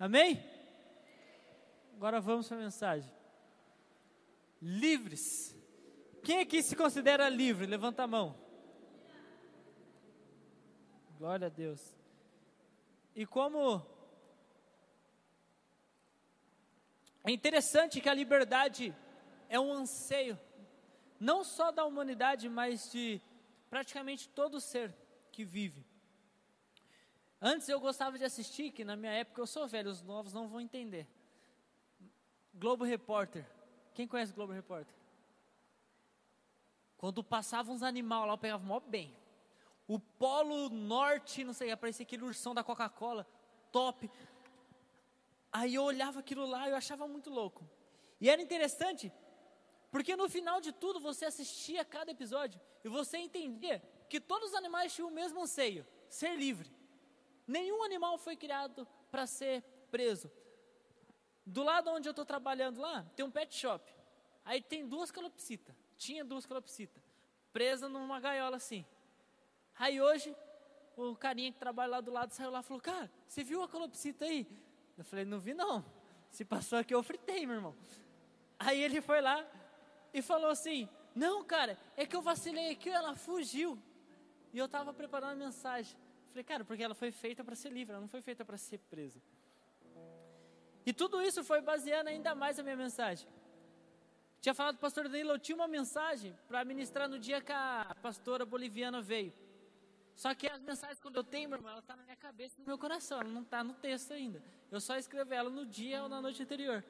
Amém? Agora vamos para a mensagem. Livres. Quem aqui se considera livre? Levanta a mão. Glória a Deus. E como é interessante que a liberdade é um anseio, não só da humanidade, mas de praticamente todo ser que vive. Antes eu gostava de assistir, que na minha época eu sou velho, os novos não vão entender. Globo Repórter. Quem conhece Globo Repórter? Quando passavam uns animais lá, eu pegava mó bem. O Polo Norte, não sei, aparecia aquele ursão da Coca-Cola, top. Aí eu olhava aquilo lá e eu achava muito louco. E era interessante, porque no final de tudo você assistia cada episódio e você entendia que todos os animais tinham o mesmo anseio: ser livre. Nenhum animal foi criado para ser preso. Do lado onde eu estou trabalhando lá, tem um pet shop. Aí tem duas calopsitas. Tinha duas calopsitas. Presa numa gaiola assim. Aí hoje, o carinha que trabalha lá do lado saiu lá e falou: Cara, você viu a calopsita aí? Eu falei: Não vi não. Se passou aqui, eu fritei, meu irmão. Aí ele foi lá e falou assim: Não, cara, é que eu vacilei aqui, ela fugiu. E eu estava preparando a mensagem. Falei, cara, porque ela foi feita para ser livre, ela não foi feita para ser presa. E tudo isso foi baseando ainda mais a minha mensagem. Tinha falado o pastor Danilo, eu tinha uma mensagem para ministrar no dia que a pastora boliviana veio. Só que as mensagens, quando eu tenho, meu irmão, ela está na minha cabeça e no meu coração, ela não está no texto ainda. Eu só escrevo ela no dia ou na noite anterior.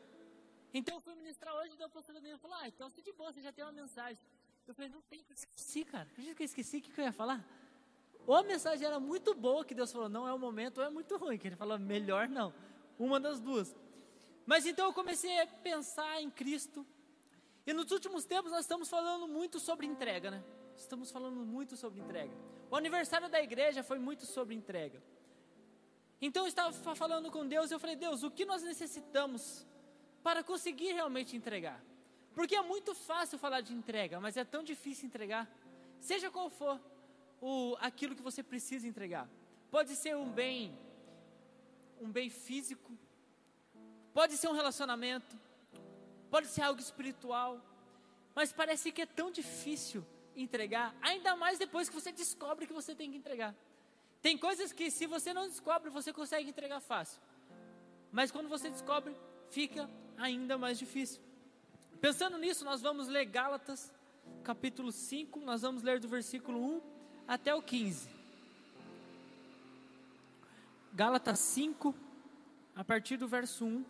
Então eu fui ministrar hoje e o pastor Danilo falou, ah, então você de boa, você já tem uma mensagem. Eu falei, não tem, eu esqueci, cara. Acredita que eu esqueci o que, que eu ia falar? Ou a mensagem era muito boa, que Deus falou, não é o momento, ou é muito ruim, que ele falou, melhor não. Uma das duas. Mas então eu comecei a pensar em Cristo. E nos últimos tempos nós estamos falando muito sobre entrega, né? Estamos falando muito sobre entrega. O aniversário da igreja foi muito sobre entrega. Então eu estava falando com Deus e eu falei, Deus, o que nós necessitamos para conseguir realmente entregar? Porque é muito fácil falar de entrega, mas é tão difícil entregar. Seja qual for o, aquilo que você precisa entregar. Pode ser um bem, um bem físico, pode ser um relacionamento, pode ser algo espiritual, mas parece que é tão difícil entregar, ainda mais depois que você descobre que você tem que entregar. Tem coisas que se você não descobre, você consegue entregar fácil. Mas quando você descobre, fica ainda mais difícil. Pensando nisso, nós vamos ler Gálatas, capítulo 5, nós vamos ler do versículo 1 até o 15. Gálatas 5, a partir do verso 1.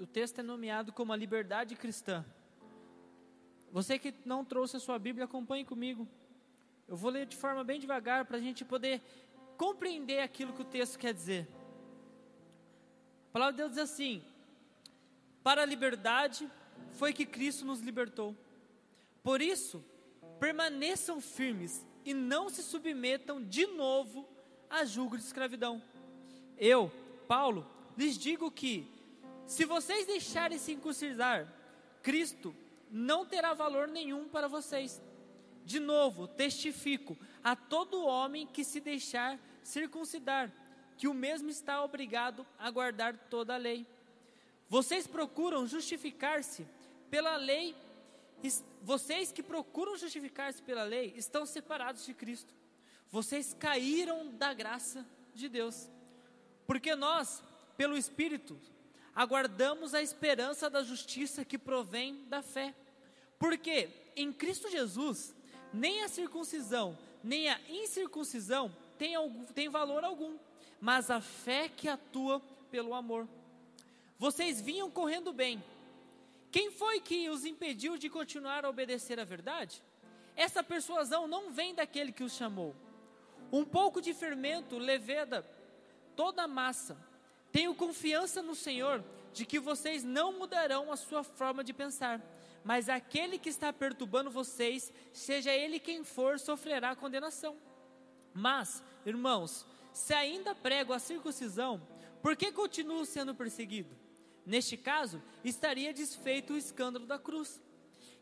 O texto é nomeado como a liberdade cristã. Você que não trouxe a sua Bíblia, acompanhe comigo. Eu vou ler de forma bem devagar para a gente poder compreender aquilo que o texto quer dizer. A palavra de Deus diz assim: Para a liberdade foi que Cristo nos libertou. Por isso, permaneçam firmes e não se submetam de novo a julgo de escravidão. Eu, Paulo, lhes digo que, se vocês deixarem se circuncidar, Cristo não terá valor nenhum para vocês. De novo, testifico a todo homem que se deixar circuncidar, que o mesmo está obrigado a guardar toda a lei. Vocês procuram justificar-se pela lei, vocês que procuram justificar-se pela lei estão separados de Cristo. Vocês caíram da graça de Deus. Porque nós, pelo Espírito, aguardamos a esperança da justiça que provém da fé. Porque em Cristo Jesus, nem a circuncisão, nem a incircuncisão tem, tem valor algum, mas a fé que atua pelo amor. Vocês vinham correndo bem. Quem foi que os impediu de continuar a obedecer à verdade? Essa persuasão não vem daquele que os chamou. Um pouco de fermento leveda toda a massa. Tenho confiança no Senhor de que vocês não mudarão a sua forma de pensar mas aquele que está perturbando vocês, seja ele quem for, sofrerá condenação. Mas, irmãos, se ainda prego a circuncisão, por que continuo sendo perseguido? Neste caso, estaria desfeito o escândalo da cruz.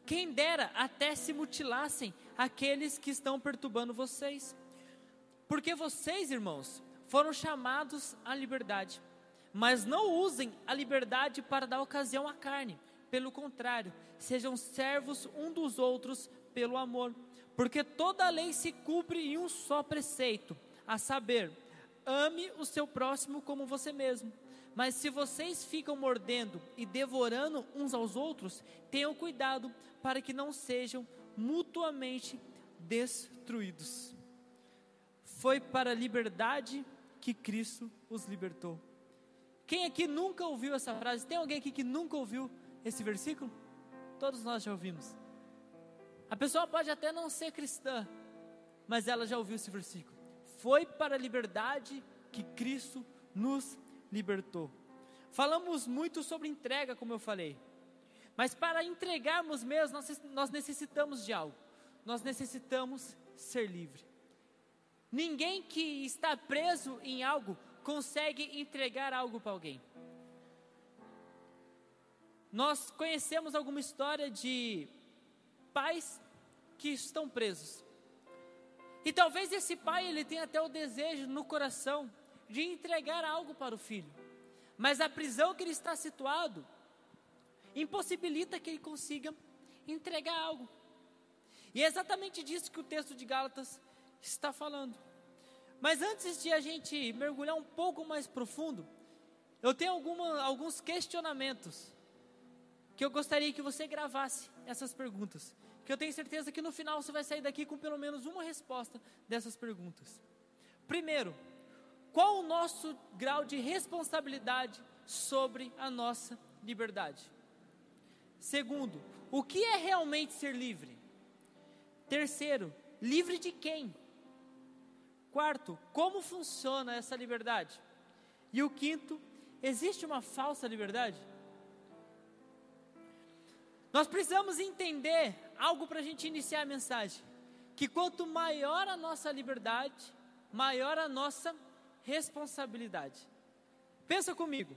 Quem dera até se mutilassem aqueles que estão perturbando vocês. Porque vocês, irmãos, foram chamados à liberdade. Mas não usem a liberdade para dar ocasião à carne. Pelo contrário, sejam servos um dos outros pelo amor. Porque toda a lei se cumpre em um só preceito, a saber, ame o seu próximo como você mesmo. Mas se vocês ficam mordendo e devorando uns aos outros, tenham cuidado para que não sejam mutuamente destruídos. Foi para a liberdade que Cristo os libertou. Quem aqui nunca ouviu essa frase? Tem alguém aqui que nunca ouviu esse versículo? Todos nós já ouvimos. A pessoa pode até não ser cristã, mas ela já ouviu esse versículo. Foi para a liberdade que Cristo nos libertou. Falamos muito sobre entrega, como eu falei. Mas para entregarmos mesmo, nós, necessitamos de algo. Nós necessitamos ser livre. Ninguém que está preso em algo consegue entregar algo para alguém. Nós conhecemos alguma história de pais que estão presos. E talvez esse pai ele tenha até o desejo no coração de entregar algo para o filho. Mas a prisão que ele está situado impossibilita que ele consiga entregar algo. E é exatamente disso que o texto de Gálatas está falando. Mas antes de a gente mergulhar um pouco mais profundo, eu tenho alguma, alguns questionamentos que eu gostaria que você gravasse essas perguntas. Que eu tenho certeza que no final você vai sair daqui com pelo menos uma resposta dessas perguntas. Primeiro, qual o nosso grau de responsabilidade sobre a nossa liberdade? Segundo, o que é realmente ser livre? Terceiro, livre de quem? Quarto, como funciona essa liberdade? E o quinto, existe uma falsa liberdade? Nós precisamos entender algo para a gente iniciar a mensagem: que quanto maior a nossa liberdade, maior a nossa responsabilidade. Pensa comigo.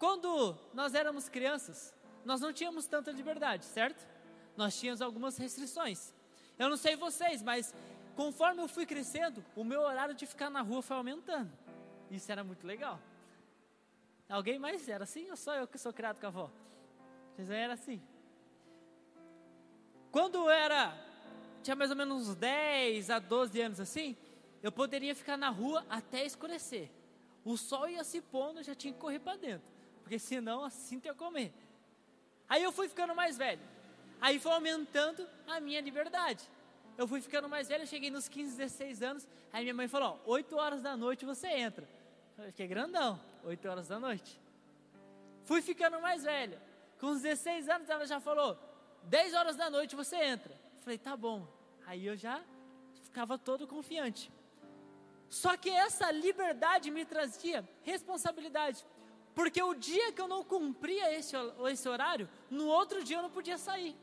Quando nós éramos crianças, nós não tínhamos tanta liberdade, certo? Nós tínhamos algumas restrições. Eu não sei vocês, mas conforme eu fui crescendo, o meu horário de ficar na rua foi aumentando. Isso era muito legal. Alguém mais era assim ou só eu que sou criado com a avó? Vocês eram assim. Quando eu era, tinha mais ou menos uns 10 a 12 anos assim, eu poderia ficar na rua até escurecer. O sol ia se pondo, eu já tinha que correr para dentro, porque senão assim ia comer. Aí eu fui ficando mais velho. Aí foi aumentando a minha liberdade. Eu fui ficando mais velho, cheguei nos 15, 16 anos. Aí minha mãe falou: ó, 8 horas da noite você entra. Eu fiquei grandão, 8 horas da noite. Fui ficando mais velho. Com os 16 anos ela já falou: 10 horas da noite você entra. Falei: tá bom. Aí eu já ficava todo confiante. Só que essa liberdade me trazia responsabilidade. Porque o dia que eu não cumpria esse, esse horário, no outro dia eu não podia sair.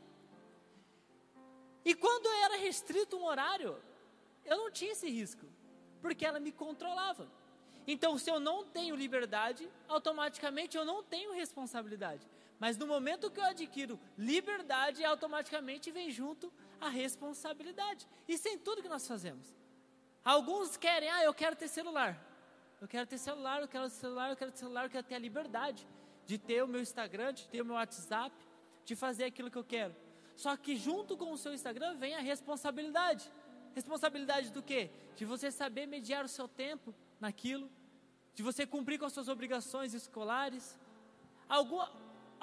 E quando era restrito um horário, eu não tinha esse risco, porque ela me controlava. Então, se eu não tenho liberdade, automaticamente eu não tenho responsabilidade. Mas no momento que eu adquiro liberdade, automaticamente vem junto a responsabilidade. Isso é em tudo que nós fazemos. Alguns querem, ah, eu quero ter celular. Eu quero ter celular, eu quero ter celular, eu quero ter celular, eu quero ter a liberdade de ter o meu Instagram, de ter o meu WhatsApp, de fazer aquilo que eu quero. Só que junto com o seu Instagram vem a responsabilidade. Responsabilidade do quê? De você saber mediar o seu tempo naquilo, de você cumprir com as suas obrigações escolares. Algum,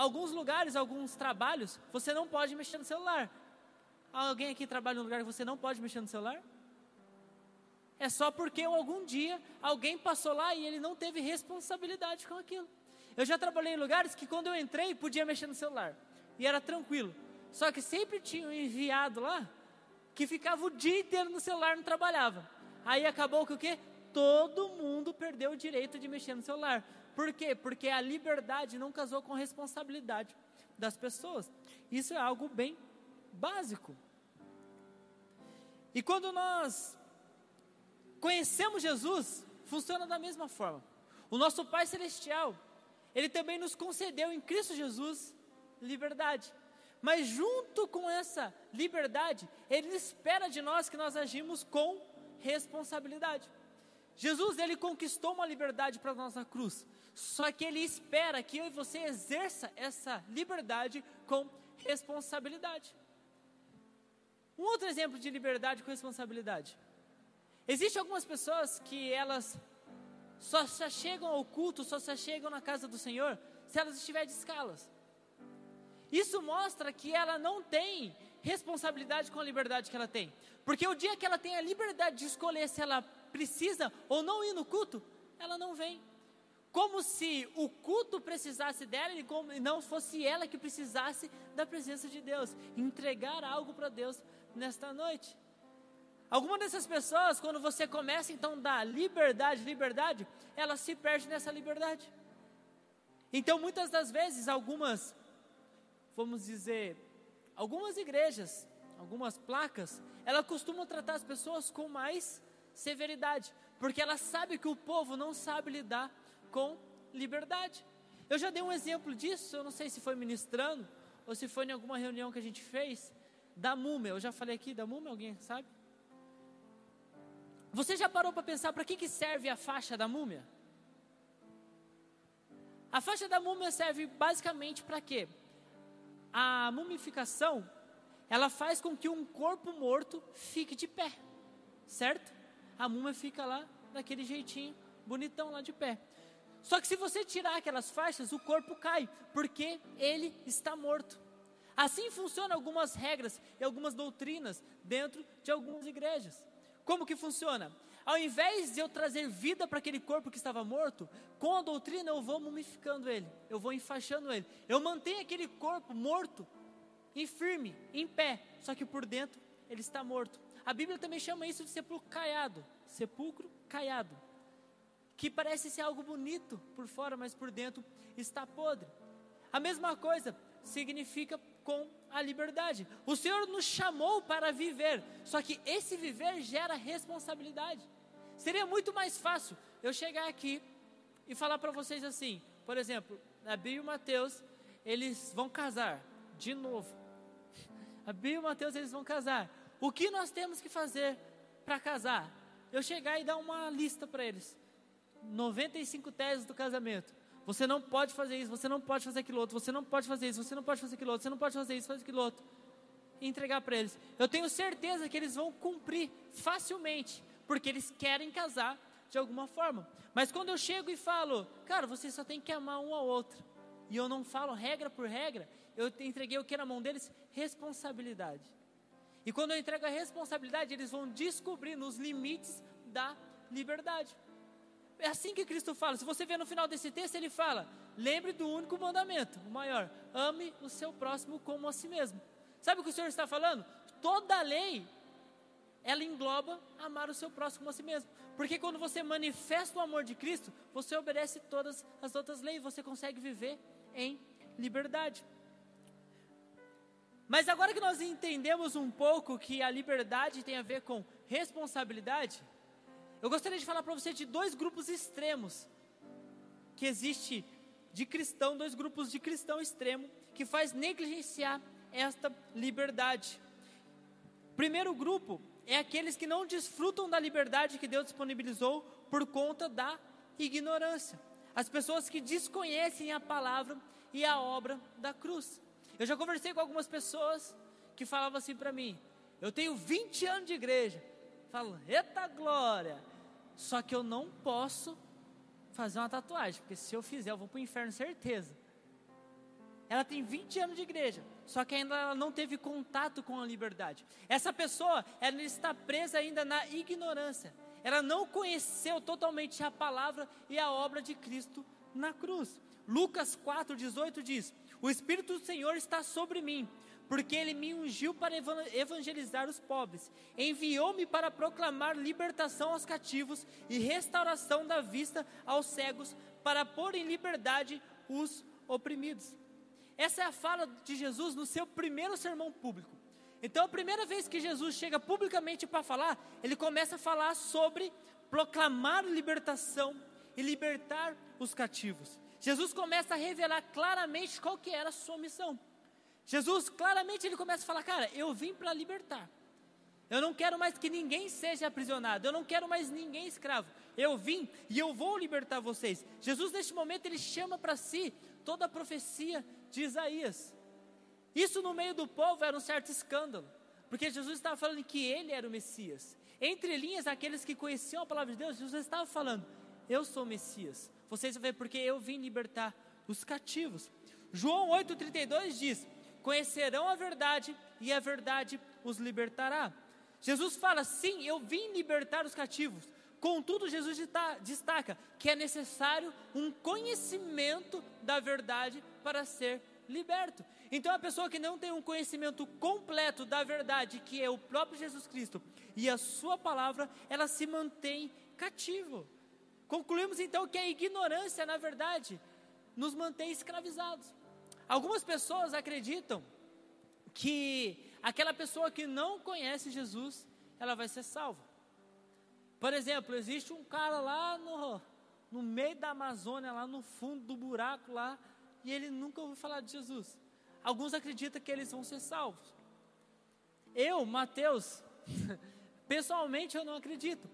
alguns lugares, alguns trabalhos, você não pode mexer no celular. Alguém aqui trabalha em um lugar que você não pode mexer no celular? é só porque algum dia alguém passou lá e ele não teve responsabilidade com aquilo. Eu já trabalhei em lugares que quando eu entrei podia mexer no celular e era tranquilo. Só que sempre tinha um enviado lá que ficava o dia inteiro no celular não trabalhava. Aí acabou que o quê? Todo mundo perdeu o direito de mexer no celular. Por quê? Porque a liberdade não casou com a responsabilidade das pessoas. Isso é algo bem básico. E quando nós conhecemos Jesus, funciona da mesma forma. O nosso Pai Celestial, Ele também nos concedeu em Cristo Jesus liberdade. Mas junto com essa liberdade, ele espera de nós que nós agimos com responsabilidade. Jesus, ele conquistou uma liberdade para nós na cruz. Só que ele espera que eu e você exerça essa liberdade com responsabilidade. Um outro exemplo de liberdade com responsabilidade. Existem algumas pessoas que elas só se chegam ao culto, só se chegam na casa do Senhor se elas estiverem de escalas. Isso mostra que ela não tem responsabilidade com a liberdade que ela tem. Porque o dia que ela tem a liberdade de escolher se ela precisa ou não ir no culto, ela não vem. Como se o culto precisasse dela e não fosse ela que precisasse da presença de Deus. Entregar algo para Deus nesta noite. Alguma dessas pessoas, quando você começa então a dar liberdade, liberdade, ela se perde nessa liberdade. Então, muitas das vezes, algumas, vamos dizer, algumas igrejas, algumas placas, ela costumam tratar as pessoas com mais severidade, porque ela sabe que o povo não sabe lidar com liberdade. Eu já dei um exemplo disso, eu não sei se foi ministrando ou se foi em alguma reunião que a gente fez, da múmia. Eu já falei aqui da múmia, alguém sabe? Você já parou para pensar para que, que serve a faixa da múmia? A faixa da múmia serve basicamente para quê? A mumificação, ela faz com que um corpo morto fique de pé, certo? A múmia fica lá daquele jeitinho, bonitão lá de pé. Só que se você tirar aquelas faixas, o corpo cai, porque ele está morto. Assim funcionam algumas regras e algumas doutrinas dentro de algumas igrejas. Como que funciona? Ao invés de eu trazer vida para aquele corpo que estava morto, com a doutrina eu vou mumificando ele, eu vou enfaixando ele. Eu mantenho aquele corpo morto, em firme, em pé, só que por dentro ele está morto. A Bíblia também chama isso de sepulcro caiado, sepulcro caiado, que parece ser algo bonito por fora, mas por dentro está podre. A mesma coisa significa com a liberdade. O Senhor nos chamou para viver, só que esse viver gera responsabilidade. Seria muito mais fácil eu chegar aqui e falar para vocês assim, por exemplo, a Bia e o Mateus, eles vão casar de novo. A Bia e o Mateus, eles vão casar. O que nós temos que fazer para casar? Eu chegar e dar uma lista para eles. 95 teses do casamento. Você não pode fazer isso, você não pode fazer aquilo outro, você não pode fazer isso, você não pode fazer aquilo outro, você não pode fazer isso, fazer aquilo outro. E entregar para eles. Eu tenho certeza que eles vão cumprir facilmente, porque eles querem casar de alguma forma. Mas quando eu chego e falo, cara, você só tem que amar um ao outro, e eu não falo regra por regra, eu entreguei o que na mão deles? Responsabilidade. E quando eu entrego a responsabilidade, eles vão descobrir nos limites da liberdade. É assim que Cristo fala. Se você ver no final desse texto, ele fala: lembre do único mandamento, o maior: ame o seu próximo como a si mesmo. Sabe o que o Senhor está falando? Toda a lei, ela engloba amar o seu próximo como a si mesmo. Porque quando você manifesta o amor de Cristo, você obedece todas as outras leis, você consegue viver em liberdade. Mas agora que nós entendemos um pouco que a liberdade tem a ver com responsabilidade, eu gostaria de falar para você de dois grupos extremos que existe de cristão, dois grupos de cristão extremo que faz negligenciar esta liberdade. Primeiro grupo é aqueles que não desfrutam da liberdade que Deus disponibilizou por conta da ignorância. As pessoas que desconhecem a palavra e a obra da cruz. Eu já conversei com algumas pessoas que falavam assim para mim: eu tenho 20 anos de igreja. Falo, eita glória! Só que eu não posso fazer uma tatuagem, porque se eu fizer, eu vou para o inferno, certeza. Ela tem 20 anos de igreja, só que ainda ela não teve contato com a liberdade. Essa pessoa, ela está presa ainda na ignorância. Ela não conheceu totalmente a palavra e a obra de Cristo na cruz. Lucas 4:18 diz: "O espírito do Senhor está sobre mim, porque ele me ungiu para evangelizar os pobres, enviou-me para proclamar libertação aos cativos e restauração da vista aos cegos, para pôr em liberdade os oprimidos. Essa é a fala de Jesus no seu primeiro sermão público. Então, a primeira vez que Jesus chega publicamente para falar, ele começa a falar sobre proclamar libertação e libertar os cativos. Jesus começa a revelar claramente qual que era a sua missão. Jesus claramente ele começa a falar, cara, eu vim para libertar. Eu não quero mais que ninguém seja aprisionado. Eu não quero mais ninguém escravo. Eu vim e eu vou libertar vocês. Jesus, neste momento, ele chama para si toda a profecia de Isaías. Isso no meio do povo era um certo escândalo, porque Jesus estava falando que ele era o Messias. Entre linhas, aqueles que conheciam a palavra de Deus, Jesus estava falando: Eu sou o Messias. Vocês vão ver, porque eu vim libertar os cativos. João 8,32 diz: Conhecerão a verdade, e a verdade os libertará. Jesus fala: sim, eu vim libertar os cativos. Contudo, Jesus destaca que é necessário um conhecimento da verdade para ser liberto. Então, a pessoa que não tem um conhecimento completo da verdade, que é o próprio Jesus Cristo e a Sua palavra, ela se mantém cativo. Concluímos então que a ignorância, na verdade, nos mantém escravizados. Algumas pessoas acreditam que aquela pessoa que não conhece Jesus, ela vai ser salva. Por exemplo, existe um cara lá no, no meio da Amazônia, lá no fundo do buraco lá, e ele nunca ouviu falar de Jesus. Alguns acreditam que eles vão ser salvos. Eu, Mateus, pessoalmente eu não acredito.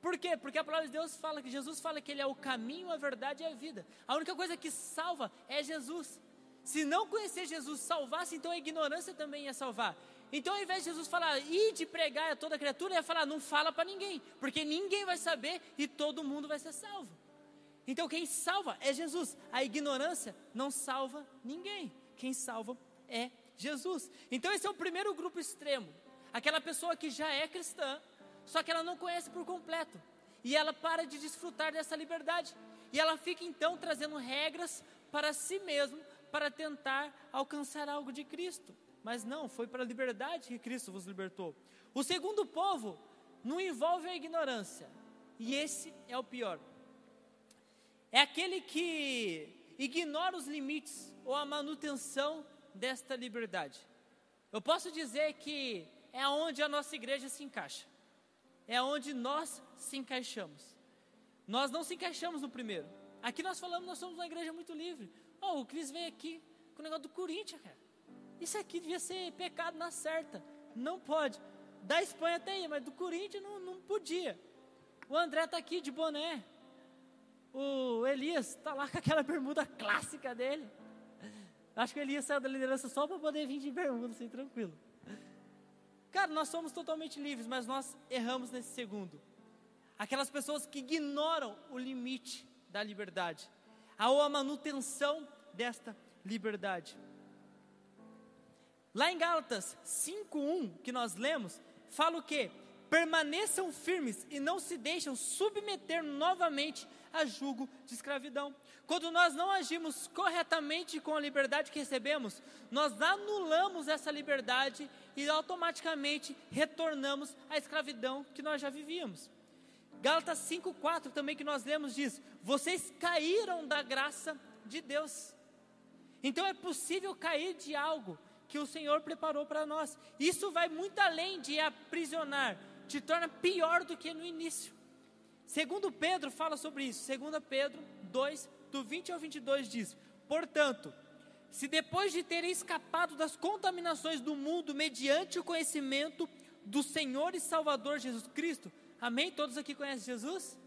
Por quê? Porque a palavra de Deus fala que Jesus fala que Ele é o caminho, a verdade e a vida. A única coisa que salva é Jesus. Se não conhecer Jesus salvasse, então a ignorância também ia salvar. Então, ao invés de Jesus falar, e de pregar a toda criatura, ele ia falar, não fala para ninguém, porque ninguém vai saber e todo mundo vai ser salvo. Então, quem salva é Jesus. A ignorância não salva ninguém. Quem salva é Jesus. Então, esse é o primeiro grupo extremo. Aquela pessoa que já é cristã, só que ela não conhece por completo. E ela para de desfrutar dessa liberdade. E ela fica então trazendo regras para si mesmo, para tentar alcançar algo de Cristo. Mas não, foi para a liberdade que Cristo vos libertou. O segundo povo não envolve a ignorância. E esse é o pior. É aquele que ignora os limites ou a manutenção desta liberdade. Eu posso dizer que é onde a nossa igreja se encaixa. É onde nós se encaixamos. Nós não se encaixamos no primeiro. Aqui nós falamos, nós somos uma igreja muito livre. Oh, o Cris vem aqui com o negócio do Corinthians, cara. Isso aqui devia ser pecado na certa. Não pode. Da Espanha tem, mas do Corinthians não, não podia. O André está aqui de boné. O Elias está lá com aquela bermuda clássica dele. Acho que o Elias saiu da liderança só para poder vir de bermuda, assim, tranquilo. Cara, nós somos totalmente livres, mas nós erramos nesse segundo. Aquelas pessoas que ignoram o limite da liberdade a manutenção desta liberdade. Lá em Gálatas 5:1, que nós lemos, fala o quê? Permaneçam firmes e não se deixam submeter novamente a julgo de escravidão. Quando nós não agimos corretamente com a liberdade que recebemos, nós anulamos essa liberdade e automaticamente retornamos à escravidão que nós já vivíamos. Gálatas 5,4 também que nós lemos diz: Vocês caíram da graça de Deus. Então é possível cair de algo que o Senhor preparou para nós. Isso vai muito além de aprisionar, te torna pior do que no início. Segundo Pedro fala sobre isso. Segundo Pedro 2, do 20 ao 22 diz: Portanto, se depois de terem escapado das contaminações do mundo mediante o conhecimento do Senhor e Salvador Jesus Cristo, Amém? Todos aqui conhecem Jesus?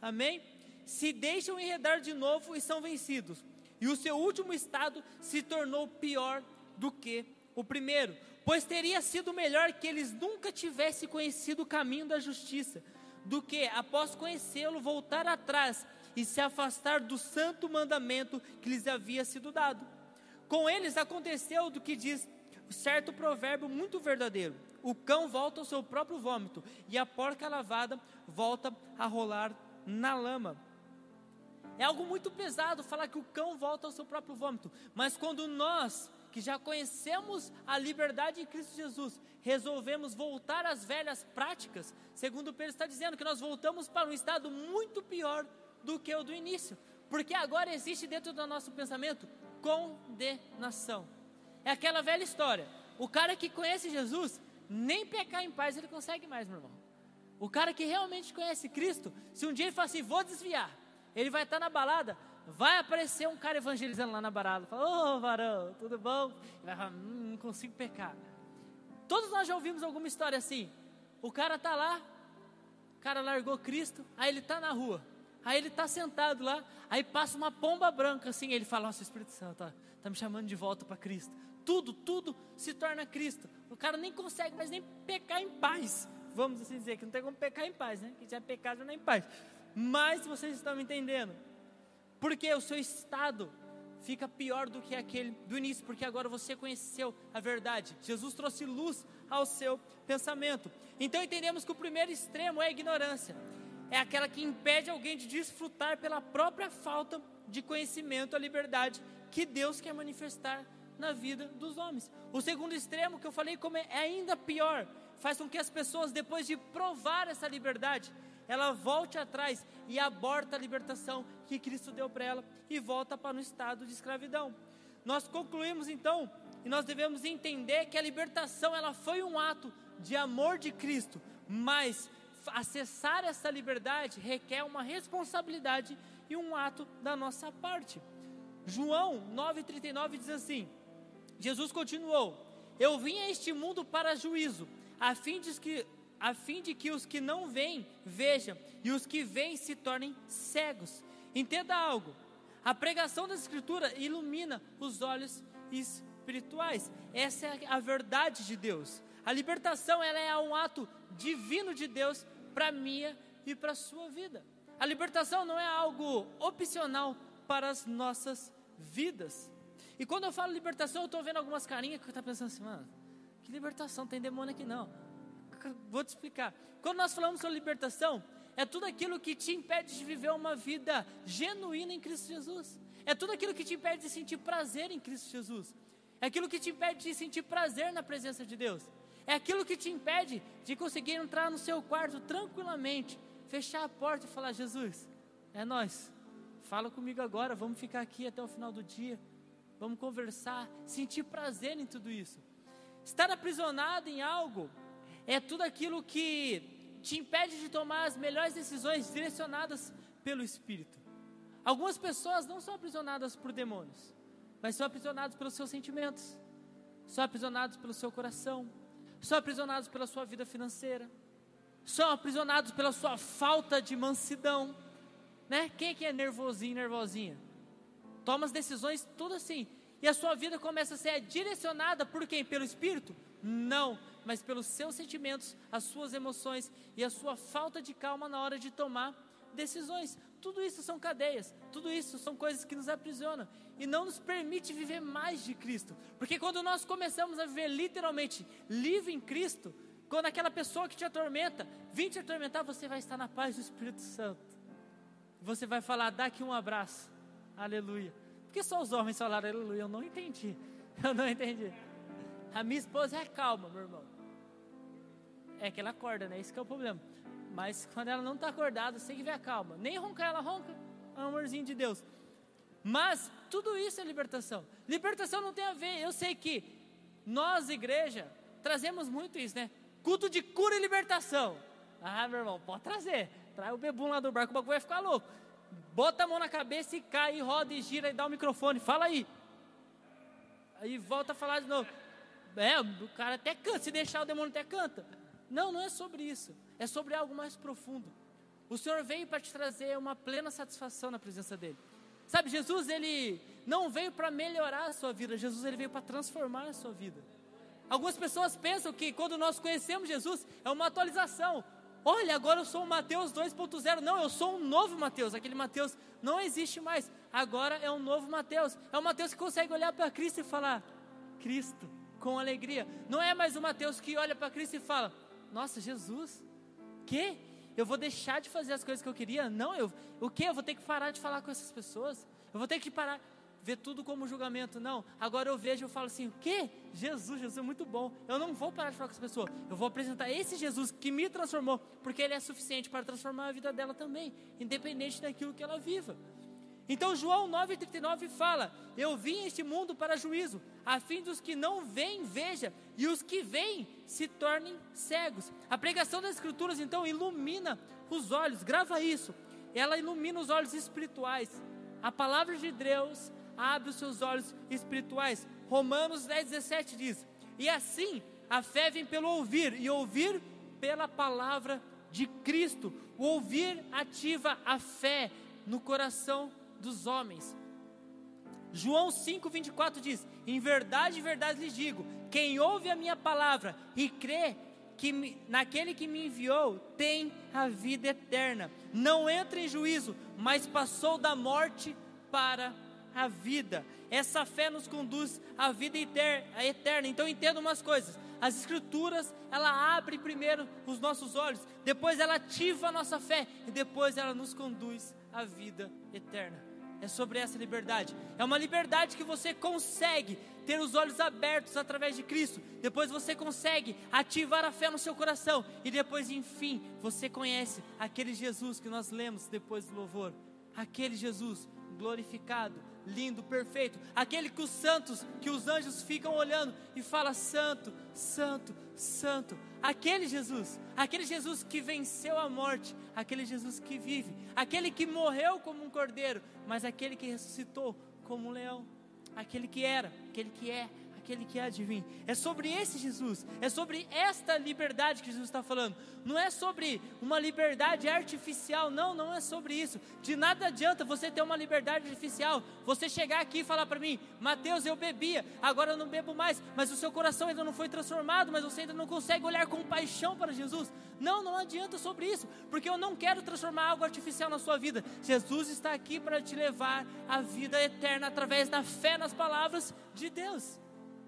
Amém? Se deixam enredar de novo e são vencidos. E o seu último estado se tornou pior do que o primeiro, pois teria sido melhor que eles nunca tivessem conhecido o caminho da justiça, do que, após conhecê-lo, voltar atrás e se afastar do santo mandamento que lhes havia sido dado. Com eles aconteceu do que diz certo provérbio muito verdadeiro: o cão volta ao seu próprio vômito, e a porca lavada volta a rolar na lama. É algo muito pesado falar que o cão volta ao seu próprio vômito, mas quando nós, que já conhecemos a liberdade em Cristo Jesus, resolvemos voltar às velhas práticas, segundo Pedro está dizendo que nós voltamos para um estado muito pior do que o do início, porque agora existe dentro do nosso pensamento condenação. É aquela velha história. O cara que conhece Jesus, nem pecar em paz ele consegue mais, meu irmão. O cara que realmente conhece Cristo, se um dia ele falar assim, vou desviar, ele vai estar na balada, vai aparecer um cara evangelizando lá na barada. Fala, ô oh, varão, tudo bom? E vai falar, hum, não consigo pecar. Todos nós já ouvimos alguma história assim. O cara tá lá, o cara largou Cristo, aí ele tá na rua. Aí ele tá sentado lá, aí passa uma pomba branca assim, ele fala: Nossa, Espírito Santo tá, tá me chamando de volta para Cristo. Tudo, tudo se torna Cristo. O cara nem consegue mais nem pecar em paz. Vamos assim dizer, que não tem como pecar em paz, né? Que já é pecado, já não é em paz. Mas vocês estão me entendendo. Porque o seu estado fica pior do que aquele do início, porque agora você conheceu a verdade. Jesus trouxe luz ao seu pensamento. Então entendemos que o primeiro extremo é a ignorância. É aquela que impede alguém de desfrutar pela própria falta de conhecimento a liberdade que Deus quer manifestar na vida dos homens. O segundo extremo que eu falei como é ainda pior, faz com que as pessoas depois de provar essa liberdade, ela volte atrás e aborta a libertação que Cristo deu para ela e volta para um estado de escravidão. Nós concluímos então e nós devemos entender que a libertação ela foi um ato de amor de Cristo, mas acessar essa liberdade requer uma responsabilidade e um ato da nossa parte. João 9:39 diz assim: Jesus continuou: Eu vim a este mundo para juízo, a fim de que a fim de que os que não veem vejam e os que veem se tornem cegos. Entenda algo: a pregação da Escritura ilumina os olhos espirituais. Essa é a verdade de Deus. A libertação ela é um ato divino de Deus para minha e para a sua vida. A libertação não é algo opcional para as nossas vidas. E quando eu falo libertação, eu estou vendo algumas carinhas que está pensando assim, mano, que libertação? Tem demônio aqui não vou te explicar. Quando nós falamos sobre libertação, é tudo aquilo que te impede de viver uma vida genuína em Cristo Jesus. É tudo aquilo que te impede de sentir prazer em Cristo Jesus. É aquilo que te impede de sentir prazer na presença de Deus. É aquilo que te impede de conseguir entrar no seu quarto tranquilamente, fechar a porta e falar: Jesus, é nós. Fala comigo agora, vamos ficar aqui até o final do dia. Vamos conversar, sentir prazer em tudo isso. Estar aprisionado em algo é tudo aquilo que te impede de tomar as melhores decisões direcionadas pelo Espírito. Algumas pessoas não são aprisionadas por demônios, mas são aprisionadas pelos seus sentimentos, são aprisionados pelo seu coração, são aprisionados pela sua vida financeira, são aprisionados pela sua falta de mansidão, né? Quem é que é nervosinho, nervosinha? Toma as decisões tudo assim, e a sua vida começa a ser direcionada por quem? Pelo Espírito? Não, mas pelos seus sentimentos, as suas emoções e a sua falta de calma na hora de tomar decisões. Tudo isso são cadeias, tudo isso são coisas que nos aprisionam e não nos permite viver mais de Cristo. Porque quando nós começamos a viver literalmente livre em Cristo, quando aquela pessoa que te atormenta vir te atormentar, você vai estar na paz do Espírito Santo. Você vai falar, dá aqui um abraço. Aleluia. Por que só os homens falaram aleluia? Eu não entendi. Eu não entendi. A minha esposa é calma, meu irmão. É que ela acorda, né? Esse é o problema. Mas quando ela não está acordada, você que ver a calma. Nem roncar, ela ronca. Amorzinho de Deus. Mas tudo isso é libertação. Libertação não tem a ver. Eu sei que nós, igreja, trazemos muito isso, né? Culto de cura e libertação. Ah, meu irmão, pode trazer. Traz o bebum lá do barco, o bagulho vai ficar louco. Bota a mão na cabeça e cai, e roda e gira e dá o microfone. Fala aí. Aí volta a falar de novo. É, o cara até canta, se deixar o demônio até canta. Não, não é sobre isso. É sobre algo mais profundo. O Senhor veio para te trazer uma plena satisfação na presença dEle. Sabe, Jesus, Ele não veio para melhorar a sua vida, Jesus, Ele veio para transformar a sua vida. Algumas pessoas pensam que quando nós conhecemos Jesus, é uma atualização. Olha, agora eu sou o Mateus 2.0. Não, eu sou um novo Mateus. Aquele Mateus não existe mais. Agora é um novo Mateus. É um Mateus que consegue olhar para Cristo e falar: Cristo, com alegria. Não é mais o Mateus que olha para Cristo e fala: Nossa, Jesus, que? Eu vou deixar de fazer as coisas que eu queria? Não, eu, o que? Eu vou ter que parar de falar com essas pessoas? Eu vou ter que parar, ver tudo como julgamento? Não, agora eu vejo e falo assim: O que? Jesus, Jesus é muito bom. Eu não vou parar de falar com essa pessoa. Eu vou apresentar esse Jesus que me transformou, porque ele é suficiente para transformar a vida dela também, independente daquilo que ela viva. Então João 9,39 fala: Eu vim este mundo para juízo, a fim dos que não veem, veja, e os que veem se tornem cegos. A pregação das Escrituras então ilumina os olhos, grava isso. Ela ilumina os olhos espirituais. A palavra de Deus abre os seus olhos espirituais. Romanos 10, 17 diz: E assim a fé vem pelo ouvir, e ouvir pela palavra de Cristo. O ouvir ativa a fé no coração dos homens. João 5,24 diz: Em verdade, em verdade lhes digo: quem ouve a minha palavra e crê que me, naquele que me enviou tem a vida eterna. Não entra em juízo, mas passou da morte para a vida. Essa fé nos conduz à vida eterna. Então entenda umas coisas. As escrituras, ela abre primeiro os nossos olhos, depois ela ativa a nossa fé e depois ela nos conduz à vida eterna é sobre essa liberdade. É uma liberdade que você consegue ter os olhos abertos através de Cristo. Depois você consegue ativar a fé no seu coração. E depois, enfim, você conhece aquele Jesus que nós lemos depois do louvor. Aquele Jesus glorificado, lindo, perfeito. Aquele que os santos, que os anjos ficam olhando e fala santo, santo, santo. Aquele Jesus, aquele Jesus que venceu a morte, aquele Jesus que vive, aquele que morreu como um cordeiro, mas aquele que ressuscitou como um leão, aquele que era, aquele que é, aquele que há de vir. É sobre esse Jesus, é sobre esta liberdade que Jesus está falando. Não é sobre uma liberdade artificial, não, não é sobre isso. De nada adianta você ter uma liberdade artificial, você chegar aqui e falar para mim, Mateus, eu bebia, agora eu não bebo mais, mas o seu coração ainda não foi transformado, mas você ainda não consegue olhar com paixão para Jesus. Não, não adianta sobre isso, porque eu não quero transformar algo artificial na sua vida. Jesus está aqui para te levar à vida eterna através da fé nas palavras de Deus.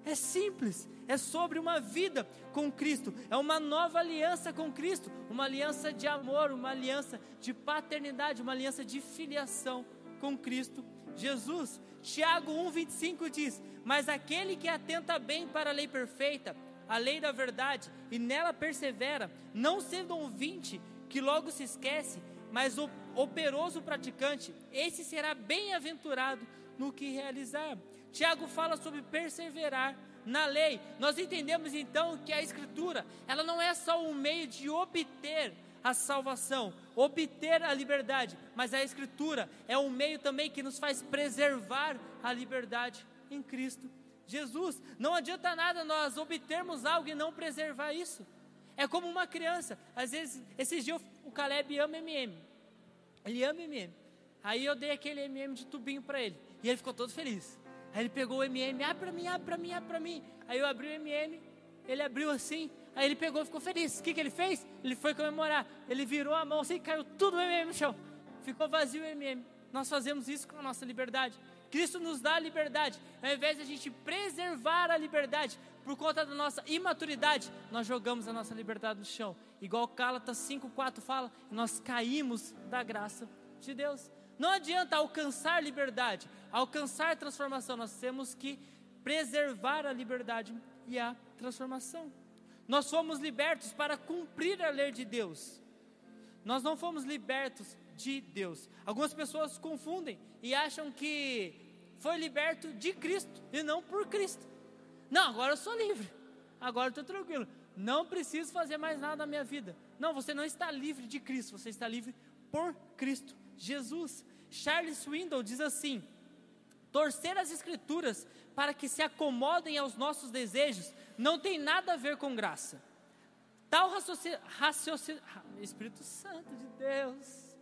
É simples, é sobre uma vida com Cristo, é uma nova aliança com Cristo, uma aliança de amor, uma aliança de paternidade, uma aliança de filiação com Cristo Jesus. Tiago 1,25 diz: Mas aquele que atenta bem para a lei perfeita, a lei da verdade, e nela persevera, não sendo ouvinte que logo se esquece, mas o operoso praticante, esse será bem-aventurado no que realizar. Tiago fala sobre perseverar na lei. Nós entendemos então que a escritura, ela não é só um meio de obter a salvação, obter a liberdade, mas a escritura é um meio também que nos faz preservar a liberdade em Cristo Jesus. Não adianta nada nós obtermos algo e não preservar isso. É como uma criança. Às vezes, esses dias o Caleb ama MM. Ele ama MM. Aí eu dei aquele MM de tubinho para ele. E ele ficou todo feliz. Aí ele pegou o MM, abre para mim, abre para mim, abre para mim. Aí eu abri o MM, ele abriu assim, aí ele pegou ficou feliz. O que, que ele fez? Ele foi comemorar. Ele virou a mão assim, caiu tudo o MM no chão. Ficou vazio o MM. Nós fazemos isso com a nossa liberdade. Cristo nos dá a liberdade. Ao invés de a gente preservar a liberdade por conta da nossa imaturidade, nós jogamos a nossa liberdade no chão. Igual Gálatas 5,4 fala, nós caímos da graça de Deus. Não adianta alcançar liberdade, alcançar transformação, nós temos que preservar a liberdade e a transformação. Nós fomos libertos para cumprir a lei de Deus. Nós não fomos libertos de Deus. Algumas pessoas confundem e acham que foi liberto de Cristo e não por Cristo. Não, agora eu sou livre. Agora eu estou tranquilo. Não preciso fazer mais nada na minha vida. Não, você não está livre de Cristo, você está livre por Cristo. Jesus. Charles Swindoll diz assim: torcer as escrituras para que se acomodem aos nossos desejos não tem nada a ver com graça. Tal raciocínio, Espírito Santo de Deus,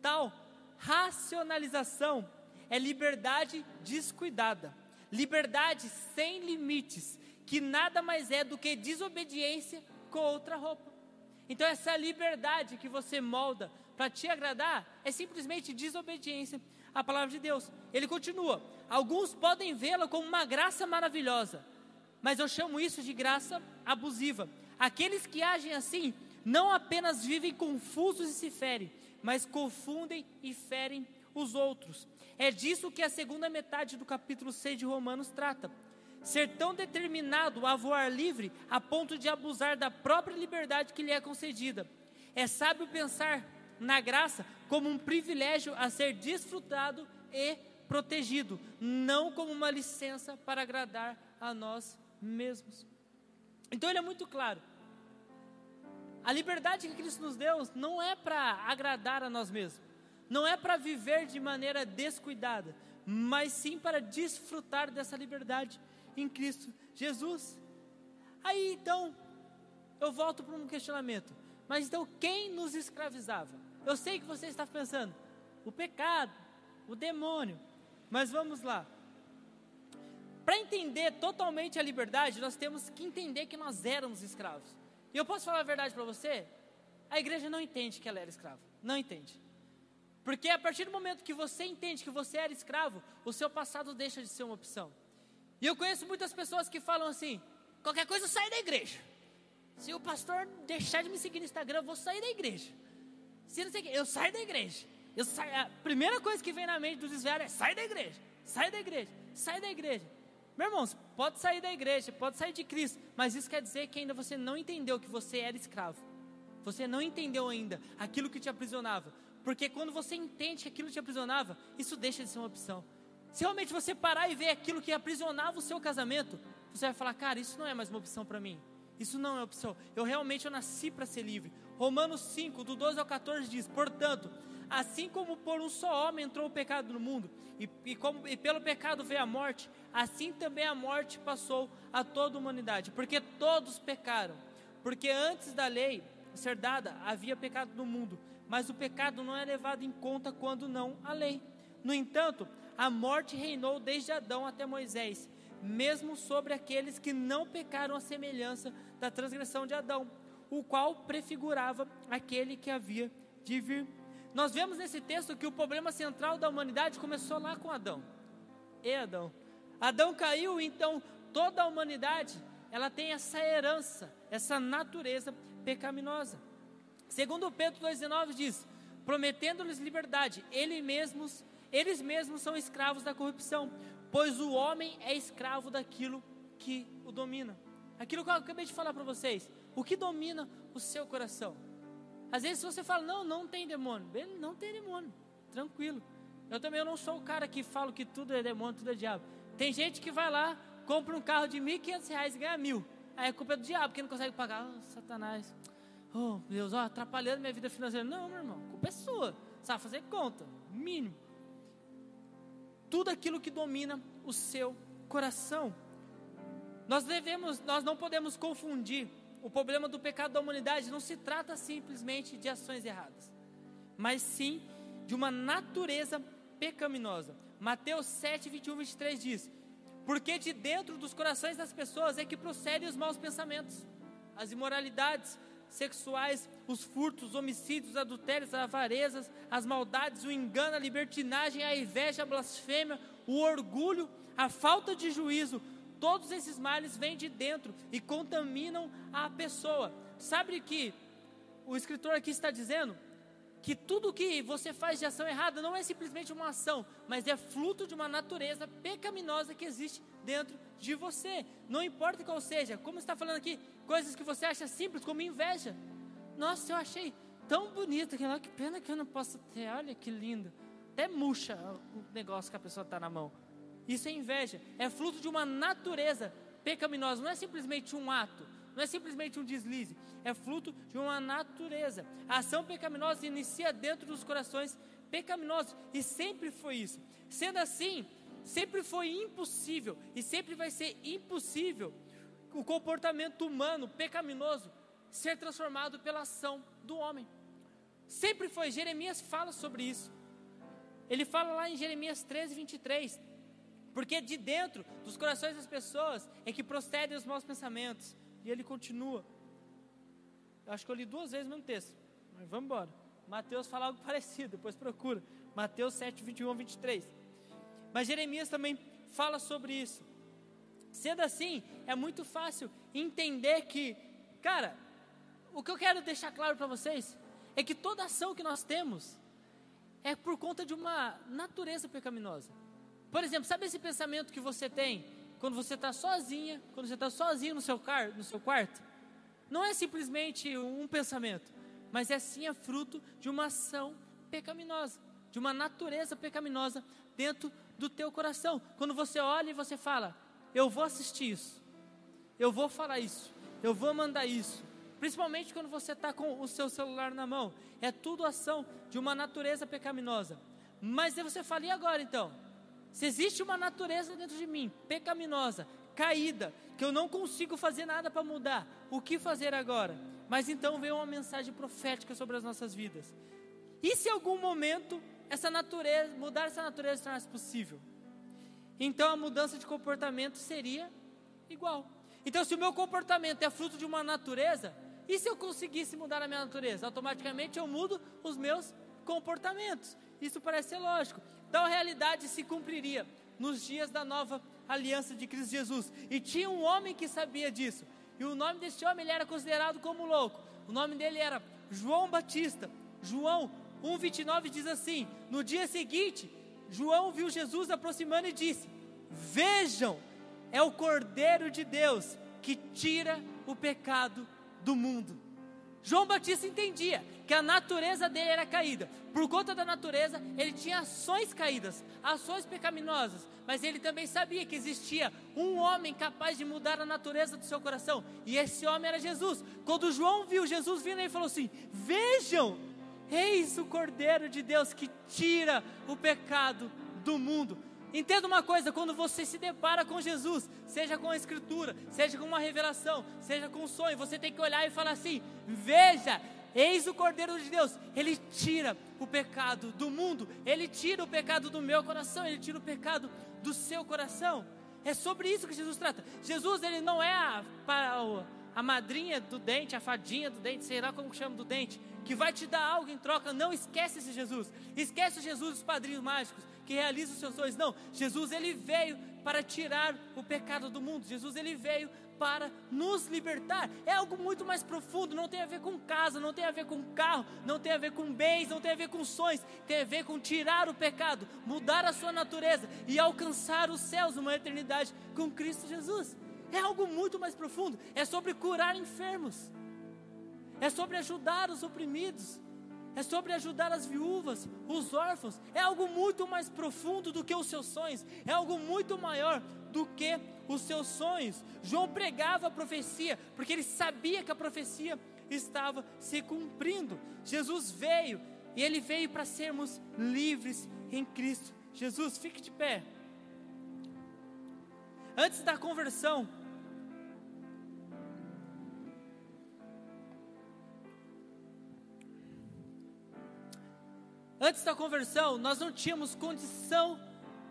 tal racionalização é liberdade descuidada, liberdade sem limites, que nada mais é do que desobediência com outra roupa. Então, essa liberdade que você molda para te agradar é simplesmente desobediência à palavra de Deus. Ele continua: alguns podem vê-la como uma graça maravilhosa, mas eu chamo isso de graça abusiva. Aqueles que agem assim não apenas vivem confusos e se ferem, mas confundem e ferem os outros. É disso que a segunda metade do capítulo 6 de Romanos trata. Ser tão determinado a voar livre a ponto de abusar da própria liberdade que lhe é concedida. É sábio pensar na graça como um privilégio a ser desfrutado e protegido, não como uma licença para agradar a nós mesmos. Então ele é muito claro. A liberdade que Cristo nos deu não é para agradar a nós mesmos. não é para viver de maneira descuidada, mas sim para desfrutar dessa liberdade em Cristo Jesus. Aí então, eu volto para um questionamento. Mas então, quem nos escravizava? Eu sei que você está pensando, o pecado, o demônio. Mas vamos lá. Para entender totalmente a liberdade, nós temos que entender que nós éramos escravos. E eu posso falar a verdade para você? A igreja não entende que ela era escrava. Não entende. Porque a partir do momento que você entende que você era escravo, o seu passado deixa de ser uma opção. E eu conheço muitas pessoas que falam assim: qualquer coisa sai da igreja. Se o pastor deixar de me seguir no Instagram, eu vou sair da igreja. Se não sei o que, eu saio da igreja. Eu saio, a primeira coisa que vem na mente do desviado é: sai da igreja, sai da igreja, sai da igreja. Meu irmão, pode sair da igreja, pode sair de Cristo, mas isso quer dizer que ainda você não entendeu que você era escravo. Você não entendeu ainda aquilo que te aprisionava. Porque quando você entende que aquilo te aprisionava, isso deixa de ser uma opção. Se realmente você parar e ver aquilo que aprisionava o seu casamento, você vai falar, cara, isso não é mais uma opção para mim. Isso não é opção. Eu realmente eu nasci para ser livre. Romanos 5, do 12 ao 14 diz: Portanto, assim como por um só homem entrou o pecado no mundo, e, e, como, e pelo pecado veio a morte, assim também a morte passou a toda a humanidade, porque todos pecaram. Porque antes da lei ser dada, havia pecado no mundo, mas o pecado não é levado em conta quando não a lei. No entanto, a morte reinou desde Adão até Moisés, mesmo sobre aqueles que não pecaram a semelhança da transgressão de Adão, o qual prefigurava aquele que havia de vir. Nós vemos nesse texto que o problema central da humanidade começou lá com Adão. E Adão. Adão caiu, então toda a humanidade, ela tem essa herança, essa natureza pecaminosa. Segundo Pedro 2,19 diz: prometendo-lhes liberdade, eles mesmos, eles mesmos são escravos da corrupção, pois o homem é escravo daquilo que o domina. Aquilo que eu acabei de falar para vocês, o que domina o seu coração? Às vezes você fala, não, não tem demônio. Bem, não tem demônio, tranquilo. Eu também não sou o cara que fala que tudo é demônio, tudo é diabo. Tem gente que vai lá, compra um carro de R$ 1.500 e ganha mil. Aí a culpa é do diabo, que não consegue pagar. Oh, Satanás. Oh, Deus, oh, atrapalhando minha vida financeira. Não, meu irmão, a culpa é sua. Sabe fazer conta, mínimo. Tudo aquilo que domina o seu coração. Nós devemos, nós não podemos confundir o problema do pecado da humanidade não se trata simplesmente de ações erradas, mas sim de uma natureza pecaminosa. Mateus 7, 21, 23 diz: Porque de dentro dos corações das pessoas é que procedem os maus pensamentos, as imoralidades sexuais, os furtos, os homicídios, os adultérios, as avarezas, as maldades, o engano, a libertinagem, a inveja, a blasfêmia, o orgulho, a falta de juízo Todos esses males vêm de dentro e contaminam a pessoa. Sabe que o escritor aqui está dizendo que tudo que você faz de ação errada não é simplesmente uma ação, mas é fruto de uma natureza pecaminosa que existe dentro de você. Não importa qual seja, como está falando aqui, coisas que você acha simples, como inveja. Nossa, eu achei tão bonito que, que pena que eu não posso ter. Olha que lindo. Até murcha o negócio que a pessoa está na mão. Isso é inveja, é fruto de uma natureza pecaminosa, não é simplesmente um ato, não é simplesmente um deslize, é fruto de uma natureza. A ação pecaminosa inicia dentro dos corações pecaminosos e sempre foi isso. Sendo assim, sempre foi impossível e sempre vai ser impossível o comportamento humano pecaminoso ser transformado pela ação do homem. Sempre foi, Jeremias fala sobre isso. Ele fala lá em Jeremias 13, 23: porque de dentro dos corações das pessoas é que procedem os maus pensamentos. E ele continua. Eu acho que eu li duas vezes o mesmo texto. Mas vamos embora. Mateus fala algo parecido, depois procura. Mateus 7, 21 23. Mas Jeremias também fala sobre isso. Sendo assim, é muito fácil entender que, cara, o que eu quero deixar claro para vocês é que toda ação que nós temos é por conta de uma natureza pecaminosa. Por exemplo, sabe esse pensamento que você tem quando você está sozinha, quando você está sozinho no seu, car no seu quarto? Não é simplesmente um pensamento, mas é sim a fruto de uma ação pecaminosa, de uma natureza pecaminosa dentro do teu coração. Quando você olha e você fala, eu vou assistir isso, eu vou falar isso, eu vou mandar isso, principalmente quando você está com o seu celular na mão. É tudo ação de uma natureza pecaminosa. Mas aí você fala, e agora então? Se existe uma natureza dentro de mim, pecaminosa, caída, que eu não consigo fazer nada para mudar, o que fazer agora? Mas então veio uma mensagem profética sobre as nossas vidas. E se em algum momento essa natureza, mudar essa natureza se tornasse possível? Então a mudança de comportamento seria igual. Então, se o meu comportamento é fruto de uma natureza, e se eu conseguisse mudar a minha natureza? Automaticamente eu mudo os meus comportamentos. Isso parece ser lógico. Então a realidade se cumpriria nos dias da nova aliança de Cristo Jesus. E tinha um homem que sabia disso. E o nome desse homem ele era considerado como louco. O nome dele era João Batista. João 1,29 diz assim: No dia seguinte, João viu Jesus aproximando e disse: Vejam, é o Cordeiro de Deus que tira o pecado do mundo. João Batista entendia que a natureza dele era caída. Por conta da natureza, ele tinha ações caídas, ações pecaminosas. Mas ele também sabia que existia um homem capaz de mudar a natureza do seu coração. E esse homem era Jesus. Quando João viu Jesus vindo, ele falou assim: Vejam, eis o Cordeiro de Deus que tira o pecado do mundo. Entenda uma coisa: quando você se depara com Jesus, seja com a Escritura, seja com uma revelação, seja com um sonho, você tem que olhar e falar assim: Veja, eis o Cordeiro de Deus, ele tira o pecado do mundo, ele tira o pecado do meu coração, ele tira o pecado do seu coração. É sobre isso que Jesus trata. Jesus, ele não é a, a, madrinha do dente, a fadinha do dente, sei lá como chama do dente, que vai te dar algo em troca. Não esquece esse Jesus. Esquece o Jesus dos padrinhos mágicos que realiza os seus sonhos. Não, Jesus ele veio para tirar o pecado do mundo. Jesus ele veio para nos libertar. É algo muito mais profundo, não tem a ver com casa, não tem a ver com carro, não tem a ver com bens, não tem a ver com sonhos, tem a ver com tirar o pecado, mudar a sua natureza e alcançar os céus, uma eternidade com Cristo Jesus. É algo muito mais profundo, é sobre curar enfermos. É sobre ajudar os oprimidos é sobre ajudar as viúvas, os órfãos. É algo muito mais profundo do que os seus sonhos, é algo muito maior do que os seus sonhos. João pregava a profecia, porque ele sabia que a profecia estava se cumprindo. Jesus veio e ele veio para sermos livres em Cristo. Jesus, fique de pé. Antes da conversão, Antes da conversão, nós não tínhamos condição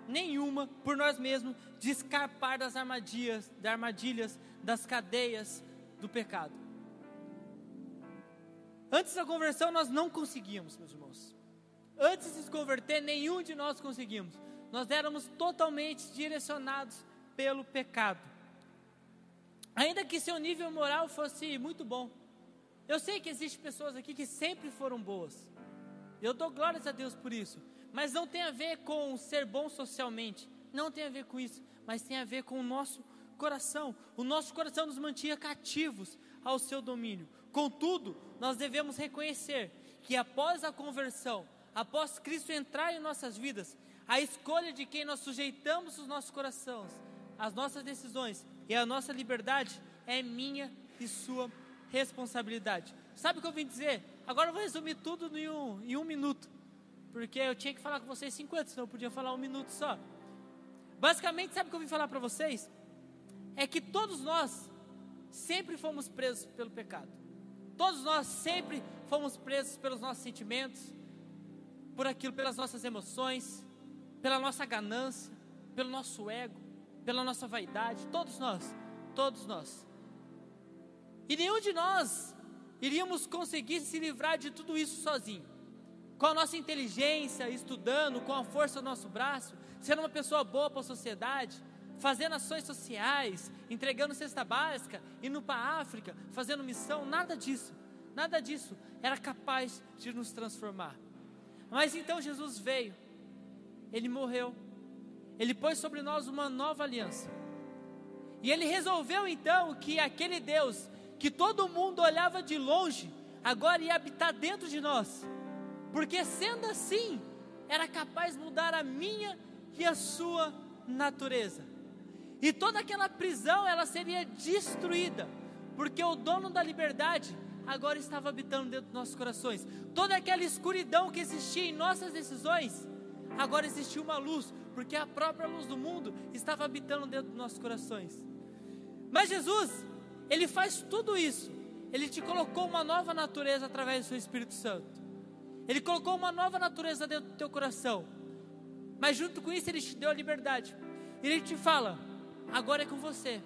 nenhuma por nós mesmos de escapar das armadilhas, das armadilhas, das cadeias do pecado. Antes da conversão, nós não conseguíamos, meus irmãos. Antes de se converter, nenhum de nós conseguimos. Nós éramos totalmente direcionados pelo pecado. Ainda que seu nível moral fosse muito bom. Eu sei que existem pessoas aqui que sempre foram boas. Eu dou glórias a Deus por isso. Mas não tem a ver com ser bom socialmente. Não tem a ver com isso. Mas tem a ver com o nosso coração. O nosso coração nos mantinha cativos ao seu domínio. Contudo, nós devemos reconhecer que após a conversão, após Cristo entrar em nossas vidas, a escolha de quem nós sujeitamos os nossos corações, as nossas decisões e a nossa liberdade é minha e sua responsabilidade. Sabe o que eu vim dizer? Agora eu vou resumir tudo em um, em um minuto. Porque eu tinha que falar com vocês 50, senão eu podia falar um minuto só. Basicamente, sabe o que eu vim falar para vocês? É que todos nós sempre fomos presos pelo pecado. Todos nós sempre fomos presos pelos nossos sentimentos, por aquilo, pelas nossas emoções, pela nossa ganância, pelo nosso ego, pela nossa vaidade. Todos nós, todos nós. E nenhum de nós iríamos conseguir se livrar de tudo isso sozinho. Com a nossa inteligência, estudando, com a força do nosso braço, sendo uma pessoa boa para a sociedade, fazendo ações sociais, entregando cesta básica, indo para a África, fazendo missão, nada disso, nada disso era capaz de nos transformar. Mas então Jesus veio, ele morreu, ele pôs sobre nós uma nova aliança. E ele resolveu então que aquele Deus que todo mundo olhava de longe, agora ia habitar dentro de nós. Porque sendo assim, era capaz de mudar a minha e a sua natureza. E toda aquela prisão ela seria destruída, porque o dono da liberdade agora estava habitando dentro dos nossos corações. Toda aquela escuridão que existia em nossas decisões, agora existia uma luz, porque a própria luz do mundo estava habitando dentro dos nossos corações. Mas Jesus, Ele faz tudo isso, Ele te colocou uma nova natureza através do Seu Espírito Santo. Ele colocou uma nova natureza dentro do teu coração. Mas junto com isso, Ele te deu a liberdade. Ele te fala: agora é com você.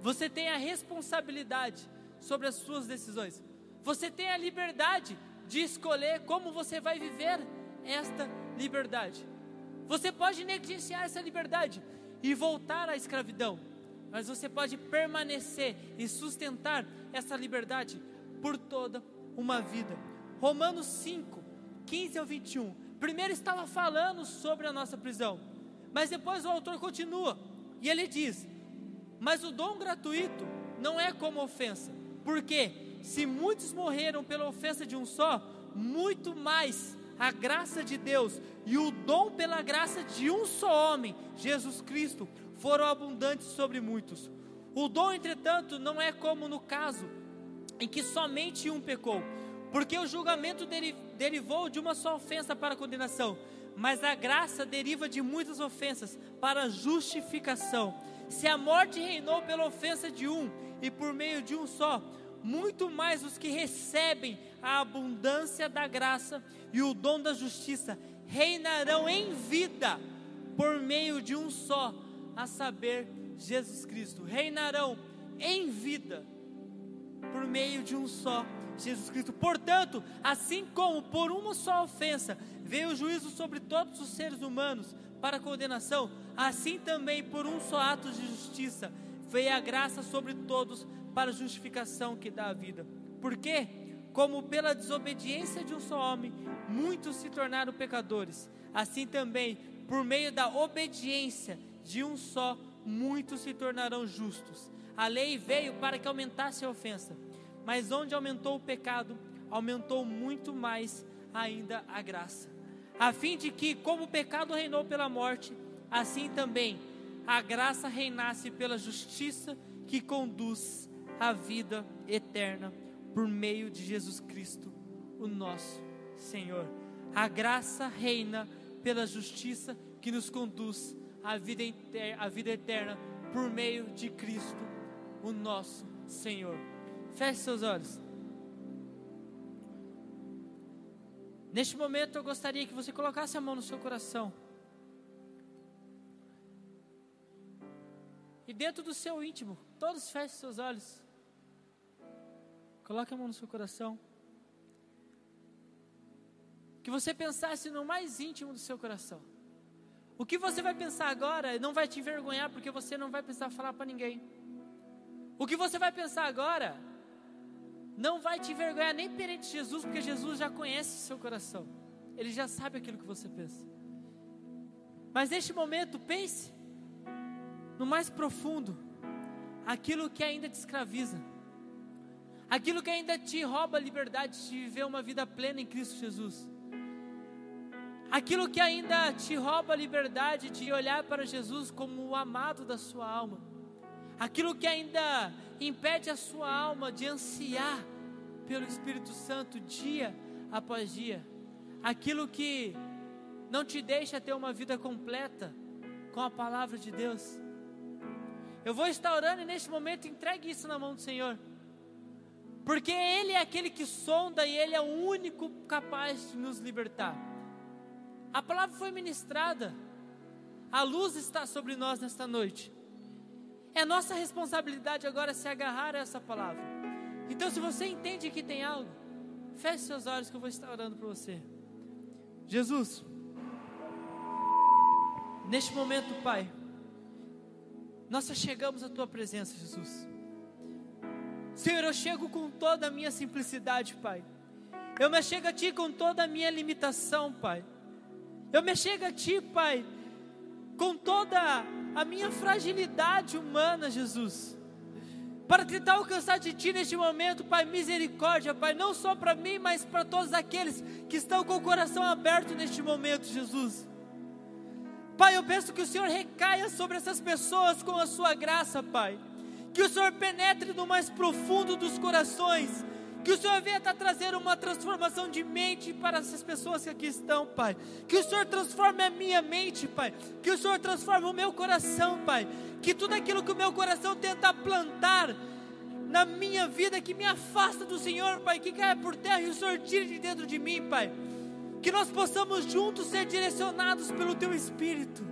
Você tem a responsabilidade sobre as suas decisões. Você tem a liberdade de escolher como você vai viver esta liberdade. Você pode negligenciar essa liberdade e voltar à escravidão, mas você pode permanecer e sustentar essa liberdade por toda uma vida. Romanos 5, 15 ao 21. Primeiro estava falando sobre a nossa prisão, mas depois o autor continua e ele diz: Mas o dom gratuito não é como ofensa, porque se muitos morreram pela ofensa de um só, muito mais a graça de Deus e o dom pela graça de um só homem, Jesus Cristo, foram abundantes sobre muitos. O dom, entretanto, não é como no caso em que somente um pecou, porque o julgamento derivou de uma só ofensa para condenação, mas a graça deriva de muitas ofensas para justificação. Se a morte reinou pela ofensa de um e por meio de um só, muito mais os que recebem a abundância da graça e o dom da justiça reinarão em vida por meio de um só, a saber, Jesus Cristo. Reinarão em vida por meio de um só, Jesus Cristo. Portanto, assim como por uma só ofensa veio o juízo sobre todos os seres humanos para condenação, assim também por um só ato de justiça veio a graça sobre todos para a justificação que dá a vida. Porque, como pela desobediência de um só homem, muitos se tornaram pecadores, assim também, por meio da obediência de um só, muitos se tornarão justos. A lei veio para que aumentasse a ofensa, mas onde aumentou o pecado, aumentou muito mais ainda a graça. A fim de que, como o pecado reinou pela morte, assim também a graça reinasse pela justiça que conduz a vida eterna por meio de Jesus Cristo, o nosso Senhor. A graça reina pela justiça que nos conduz à vida, à vida eterna por meio de Cristo, o nosso Senhor. Feche seus olhos. Neste momento eu gostaria que você colocasse a mão no seu coração. E dentro do seu íntimo, todos fechem seus olhos. Coloque a mão no seu coração. Que você pensasse no mais íntimo do seu coração. O que você vai pensar agora não vai te envergonhar, porque você não vai precisar falar para ninguém. O que você vai pensar agora não vai te envergonhar nem perante Jesus, porque Jesus já conhece o seu coração. Ele já sabe aquilo que você pensa. Mas neste momento, pense no mais profundo, aquilo que ainda te escraviza aquilo que ainda te rouba a liberdade de viver uma vida plena em Cristo Jesus, aquilo que ainda te rouba a liberdade de olhar para Jesus como o amado da sua alma, aquilo que ainda impede a sua alma de ansiar pelo Espírito Santo dia após dia, aquilo que não te deixa ter uma vida completa com a palavra de Deus. Eu vou estar orando e neste momento entregue isso na mão do Senhor. Porque Ele é aquele que sonda e Ele é o único capaz de nos libertar. A palavra foi ministrada, a luz está sobre nós nesta noite. É nossa responsabilidade agora se agarrar a essa palavra. Então, se você entende que tem algo, feche seus olhos que eu vou estar orando por você. Jesus, neste momento, Pai, nós chegamos à Tua presença, Jesus. Senhor, eu chego com toda a minha simplicidade, Pai. Eu me chego a Ti com toda a minha limitação, Pai. Eu me chego a Ti, Pai, com toda a minha fragilidade humana, Jesus. Para tentar alcançar de Ti neste momento, Pai, misericórdia, Pai, não só para mim, mas para todos aqueles que estão com o coração aberto neste momento, Jesus. Pai, eu peço que o Senhor recaia sobre essas pessoas com a Sua graça, Pai Que o Senhor penetre no mais profundo dos corações. Que o Senhor venha estar trazendo uma transformação de mente para essas pessoas que aqui estão, Pai. Que o Senhor transforme a minha mente, Pai. Que o Senhor transforme o meu coração, Pai. Que tudo aquilo que o meu coração tenta plantar na minha vida que me afasta do Senhor, Pai, que caia por terra e o Senhor tire de dentro de mim, Pai. Que nós possamos juntos ser direcionados pelo Teu Espírito.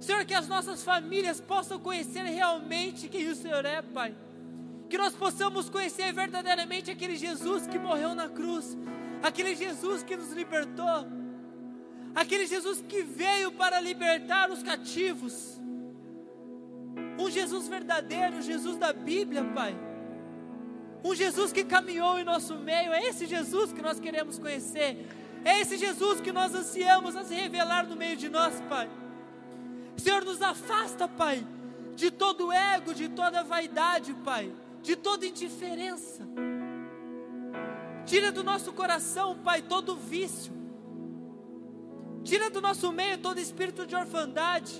Senhor, que as nossas famílias possam conhecer realmente quem o Senhor é, Pai que nós possamos conhecer verdadeiramente aquele Jesus que morreu na cruz, aquele Jesus que nos libertou, aquele Jesus que veio para libertar os cativos, um Jesus verdadeiro, um Jesus da Bíblia, Pai, um Jesus que caminhou em nosso meio, é esse Jesus que nós queremos conhecer, é esse Jesus que nós ansiamos a se revelar no meio de nós, Pai. Senhor, nos afasta, Pai, de todo ego, de toda vaidade, Pai de toda indiferença. Tira do nosso coração, Pai, todo vício. Tira do nosso meio todo espírito de orfandade.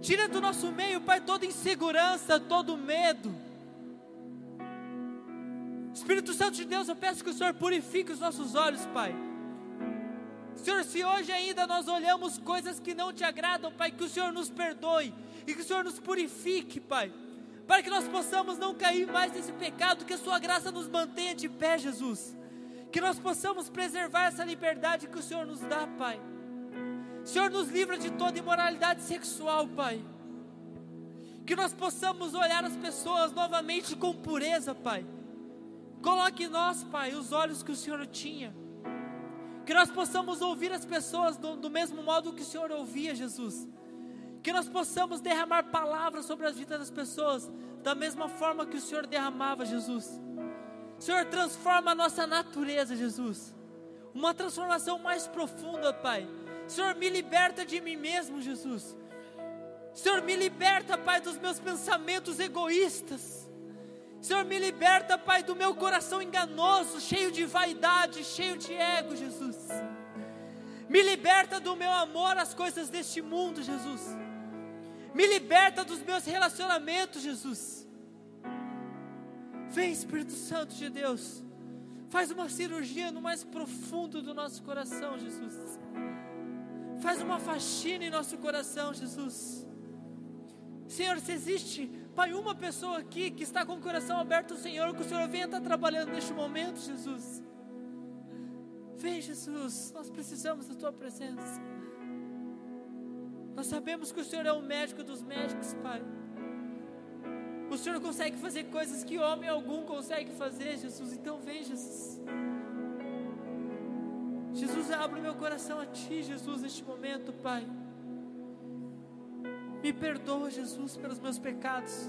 Tira do nosso meio, Pai, toda insegurança, todo medo. Espírito Santo de Deus, eu peço que o Senhor purifique os nossos olhos, Pai. Senhor, se hoje ainda nós olhamos coisas que não te agradam, Pai, que o Senhor nos perdoe e que o Senhor nos purifique, Pai para que nós possamos não cair mais nesse pecado, que a Sua graça nos mantenha de pé, Jesus. Que nós possamos preservar essa liberdade que o Senhor nos dá, Pai. Senhor, nos livra de toda imoralidade sexual, Pai. Que nós possamos olhar as pessoas novamente com pureza, Pai. Coloque em nós, Pai, os olhos que o Senhor tinha. Que nós possamos ouvir as pessoas do, do mesmo modo que o Senhor ouvia, Jesus que nós possamos derramar palavras sobre as vidas das pessoas, da mesma forma que o Senhor derramava, Jesus. Senhor, transforma a nossa natureza, Jesus. Uma transformação mais profunda, Pai. Senhor, me liberta de mim mesmo, Jesus. Senhor, me liberta, Pai, dos meus pensamentos egoístas. Senhor, me liberta, Pai, do meu coração enganoso, cheio de vaidade, cheio de ego, Jesus. Me liberta do meu amor às coisas deste mundo, Jesus. Me liberta dos meus relacionamentos, Jesus. Vem, Espírito Santo de Deus. Faz uma cirurgia no mais profundo do nosso coração, Jesus. Faz uma faxina em nosso coração, Jesus. Senhor, se existe, Pai, uma pessoa aqui que está com o coração aberto ao Senhor, que o Senhor venha estar trabalhando neste momento, Jesus. Vem, Jesus, nós precisamos da Tua presença. Nós sabemos que o Senhor é o médico dos médicos, Pai. O Senhor consegue fazer coisas que homem algum consegue fazer, Jesus. Então vem, Jesus. Jesus, abre o meu coração a Ti, Jesus, neste momento, Pai. Me perdoa, Jesus, pelos meus pecados.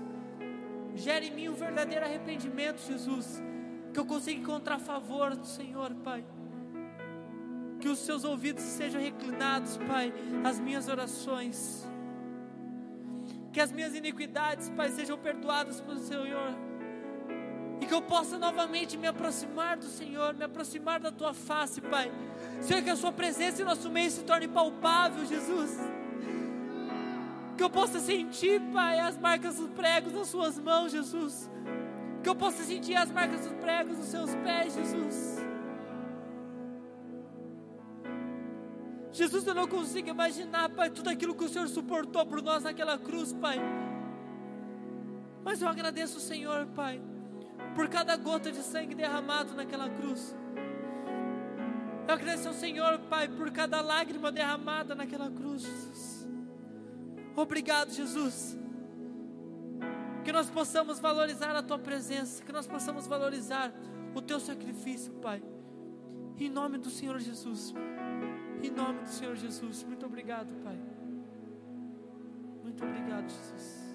Gere em mim um verdadeiro arrependimento, Jesus. Que eu consiga encontrar favor do Senhor, Pai que os seus ouvidos sejam reclinados, Pai, às minhas orações. Que as minhas iniquidades, Pai, sejam perdoadas pelo Senhor. E que eu possa novamente me aproximar do Senhor, me aproximar da tua face, Pai. Senhor, que a Sua presença em nosso meio se torne palpável, Jesus. Que eu possa sentir, Pai, as marcas dos pregos nas Suas mãos, Jesus. Que eu possa sentir as marcas dos pregos nos Seus pés, Jesus. Jesus, eu não consigo imaginar, Pai, tudo aquilo que o Senhor suportou por nós naquela cruz, Pai. Mas eu agradeço o Senhor, Pai, por cada gota de sangue derramado naquela cruz. Eu agradeço ao Senhor, Pai, por cada lágrima derramada naquela cruz, Jesus. Obrigado, Jesus. Que nós possamos valorizar a Tua presença, que nós possamos valorizar o Teu sacrifício, Pai. Em nome do Senhor Jesus. Em nome do Senhor Jesus. Muito obrigado, Pai. Muito obrigado, Jesus.